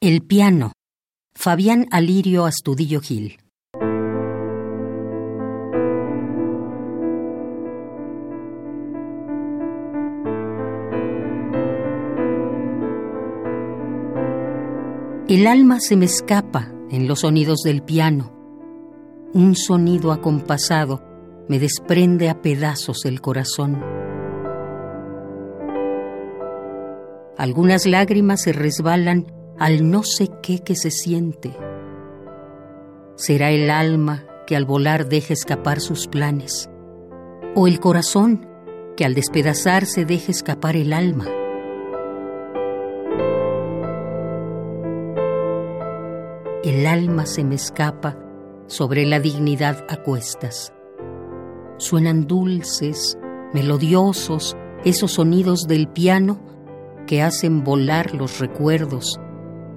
El piano. Fabián Alirio Astudillo Gil. El alma se me escapa en los sonidos del piano. Un sonido acompasado me desprende a pedazos el corazón. Algunas lágrimas se resbalan al no sé qué que se siente. Será el alma que al volar deje escapar sus planes, o el corazón que al despedazarse deje escapar el alma. El alma se me escapa sobre la dignidad a cuestas. Suenan dulces, melodiosos, esos sonidos del piano que hacen volar los recuerdos,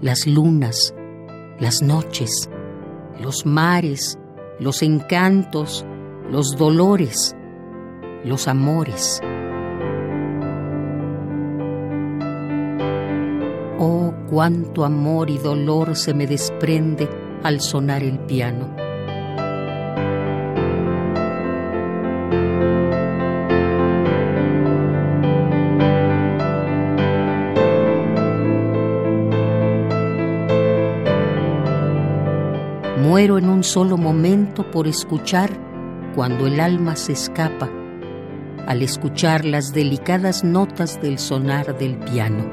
las lunas, las noches, los mares, los encantos, los dolores, los amores. Oh, cuánto amor y dolor se me desprende al sonar el piano. Muero en un solo momento por escuchar cuando el alma se escapa, al escuchar las delicadas notas del sonar del piano.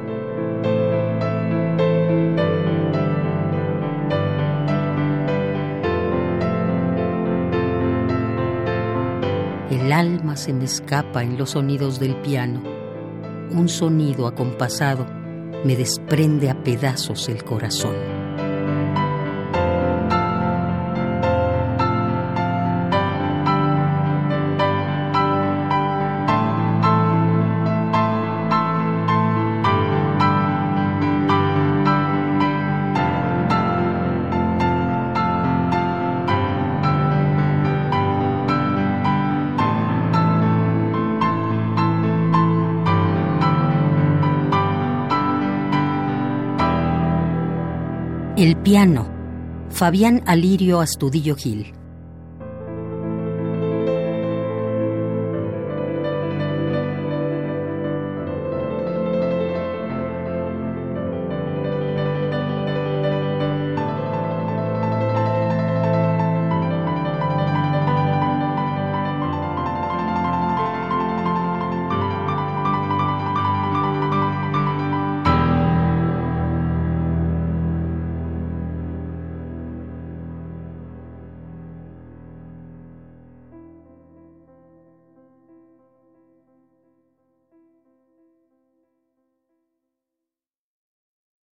El alma se me escapa en los sonidos del piano. Un sonido acompasado me desprende a pedazos el corazón. El piano. Fabián Alirio Astudillo Gil.